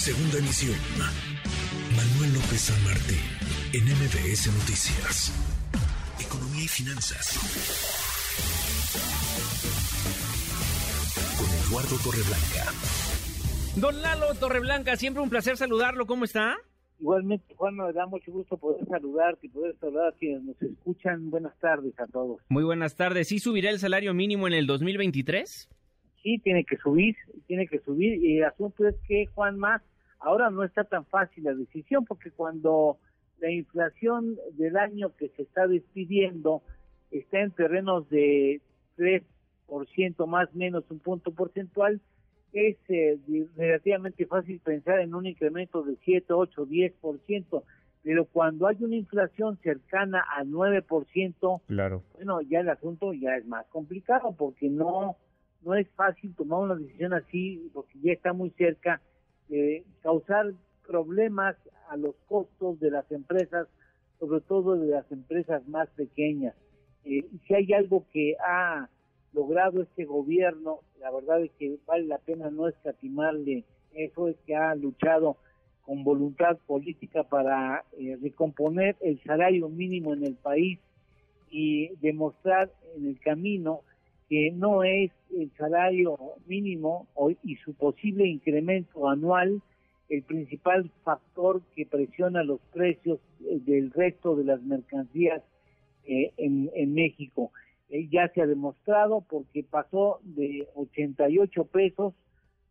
Segunda emisión. Manuel López San Martín, en MBS Noticias. Economía y finanzas. Con Eduardo Torreblanca. Don Lalo Torreblanca, siempre un placer saludarlo. ¿Cómo está? Igualmente, Juan, me da mucho gusto poder saludarte y poder saludar a quienes nos escuchan. Buenas tardes a todos. Muy buenas tardes. ¿Sí subirá el salario mínimo en el 2023? Sí, tiene que subir, tiene que subir. Y el asunto es que, Juan, más, ahora no está tan fácil la decisión, porque cuando la inflación del año que se está despidiendo está en terrenos de 3% más menos un punto porcentual, es eh, relativamente fácil pensar en un incremento de 7, 8, 10%, pero cuando hay una inflación cercana al 9%, claro. bueno, ya el asunto ya es más complicado porque no no es fácil tomar una decisión así porque ya está muy cerca de causar problemas a los costos de las empresas, sobre todo de las empresas más pequeñas. Eh, si hay algo que ha logrado este gobierno, la verdad es que vale la pena no escatimarle, eso es que ha luchado con voluntad política para eh, recomponer el salario mínimo en el país y demostrar en el camino que no es el salario mínimo y su posible incremento anual el principal factor que presiona los precios eh, del resto de las mercancías eh, en, México. Eh, ya se ha demostrado porque pasó de 88 pesos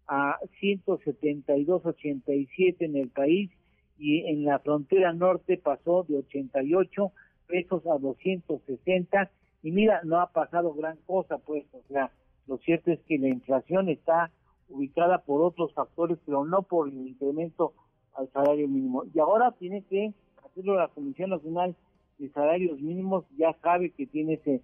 a 172.87 en el país y en la frontera norte pasó de 88 pesos a 260 y mira, no ha pasado gran cosa pues, o sea, lo cierto es que la inflación está ubicada por otros factores, pero no por el incremento al salario mínimo. Y ahora tiene que hacerlo la Comisión Nacional de Salarios Mínimos, ya sabe que tiene ese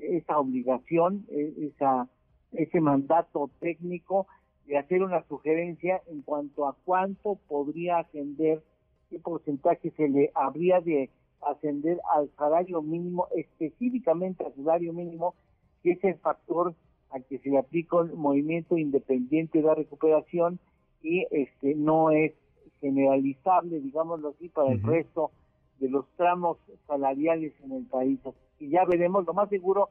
esa obligación, e, esa, ese mandato técnico de hacer una sugerencia en cuanto a cuánto podría ascender, qué porcentaje se le habría de ascender al salario mínimo, específicamente al salario mínimo, que es el factor al que se le aplica el movimiento independiente de la recuperación y este no es generalizable, digámoslo así, para el resto de los tramos salariales en el país. Y ya veremos, lo más seguro,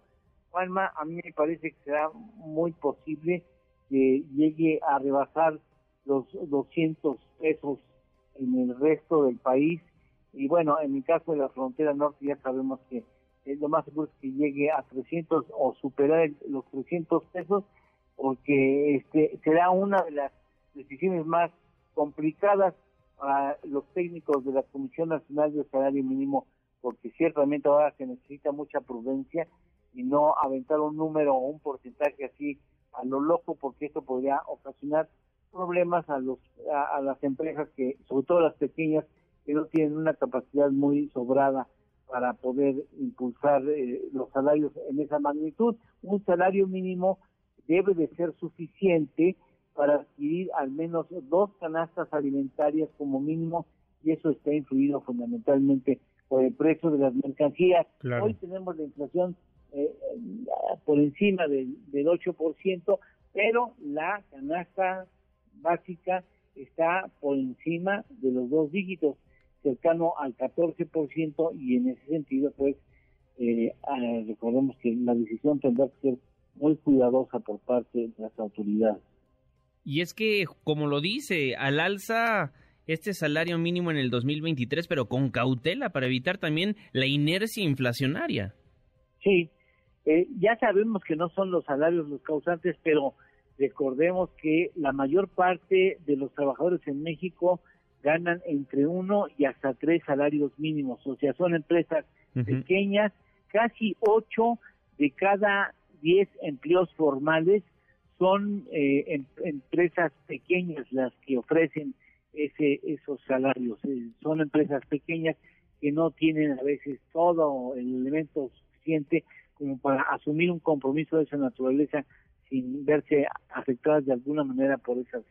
Juanma, a mí me parece que será muy posible que llegue a rebasar los 200 pesos en el resto del país y bueno, en el caso de la frontera norte ya sabemos que lo más seguro es que llegue a 300 o superar los 300 pesos porque este será una de las decisiones más complicadas para los técnicos de la Comisión Nacional de Salario Mínimo porque ciertamente ahora se necesita mucha prudencia y no aventar un número o un porcentaje así a lo loco, porque esto podría ocasionar problemas a los a, las empresas que, sobre todo las pequeñas, que no tienen una capacidad muy sobrada para poder impulsar eh, los salarios en esa magnitud. Un salario mínimo debe de ser suficiente para adquirir al menos dos canastas alimentarias como mínimo y eso está influido fundamentalmente por el precio de las mercancías. Hoy tenemos la inflación eh, por encima del, del 8%, pero la canasta básica está por encima de los dos dígitos, cercano al 14%, y en ese sentido, pues, eh, ah, recordemos que la decisión tendrá que ser muy cuidadosa por parte de las autoridades. Y es que, como lo dice, al alza este salario mínimo en el 2023, pero con cautela para evitar también la inercia inflacionaria. Sí, eh, ya sabemos que no son los salarios los causantes, pero recordemos que la mayor parte de los trabajadores en México ganan entre uno y hasta tres salarios mínimos, o sea, son empresas pequeñas, casi ocho de cada diez empleos formales son eh, em, empresas pequeñas las que ofrecen ese, esos salarios. Eh, son empresas pequeñas que no tienen a veces todo el elemento suficiente como para asumir un compromiso de esa naturaleza sin verse afectadas de alguna manera por esas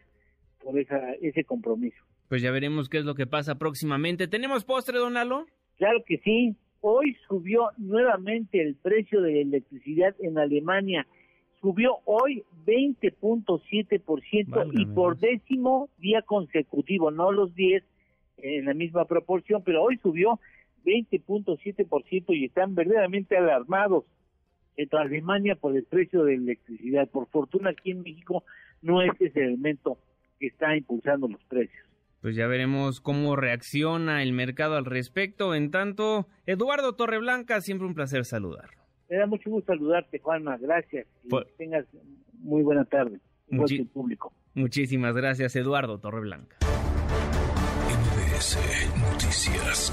esa, ese compromiso. Pues ya veremos qué es lo que pasa próximamente. ¿Tenemos postre, don Lalo? Claro que sí. Hoy subió nuevamente el precio de la electricidad en Alemania subió hoy 20.7% y por décimo día consecutivo, no los 10 en la misma proporción, pero hoy subió 20.7% y están verdaderamente alarmados en Alemania por el precio de la electricidad. Por fortuna aquí en México no es ese elemento que está impulsando los precios. Pues ya veremos cómo reacciona el mercado al respecto. En tanto, Eduardo Torreblanca, siempre un placer saludarlo. Me da mucho gusto saludarte, Juanma. Gracias. Y tengas muy buena tarde. público. Muchísimas gracias, Eduardo Torreblanca. Noticias.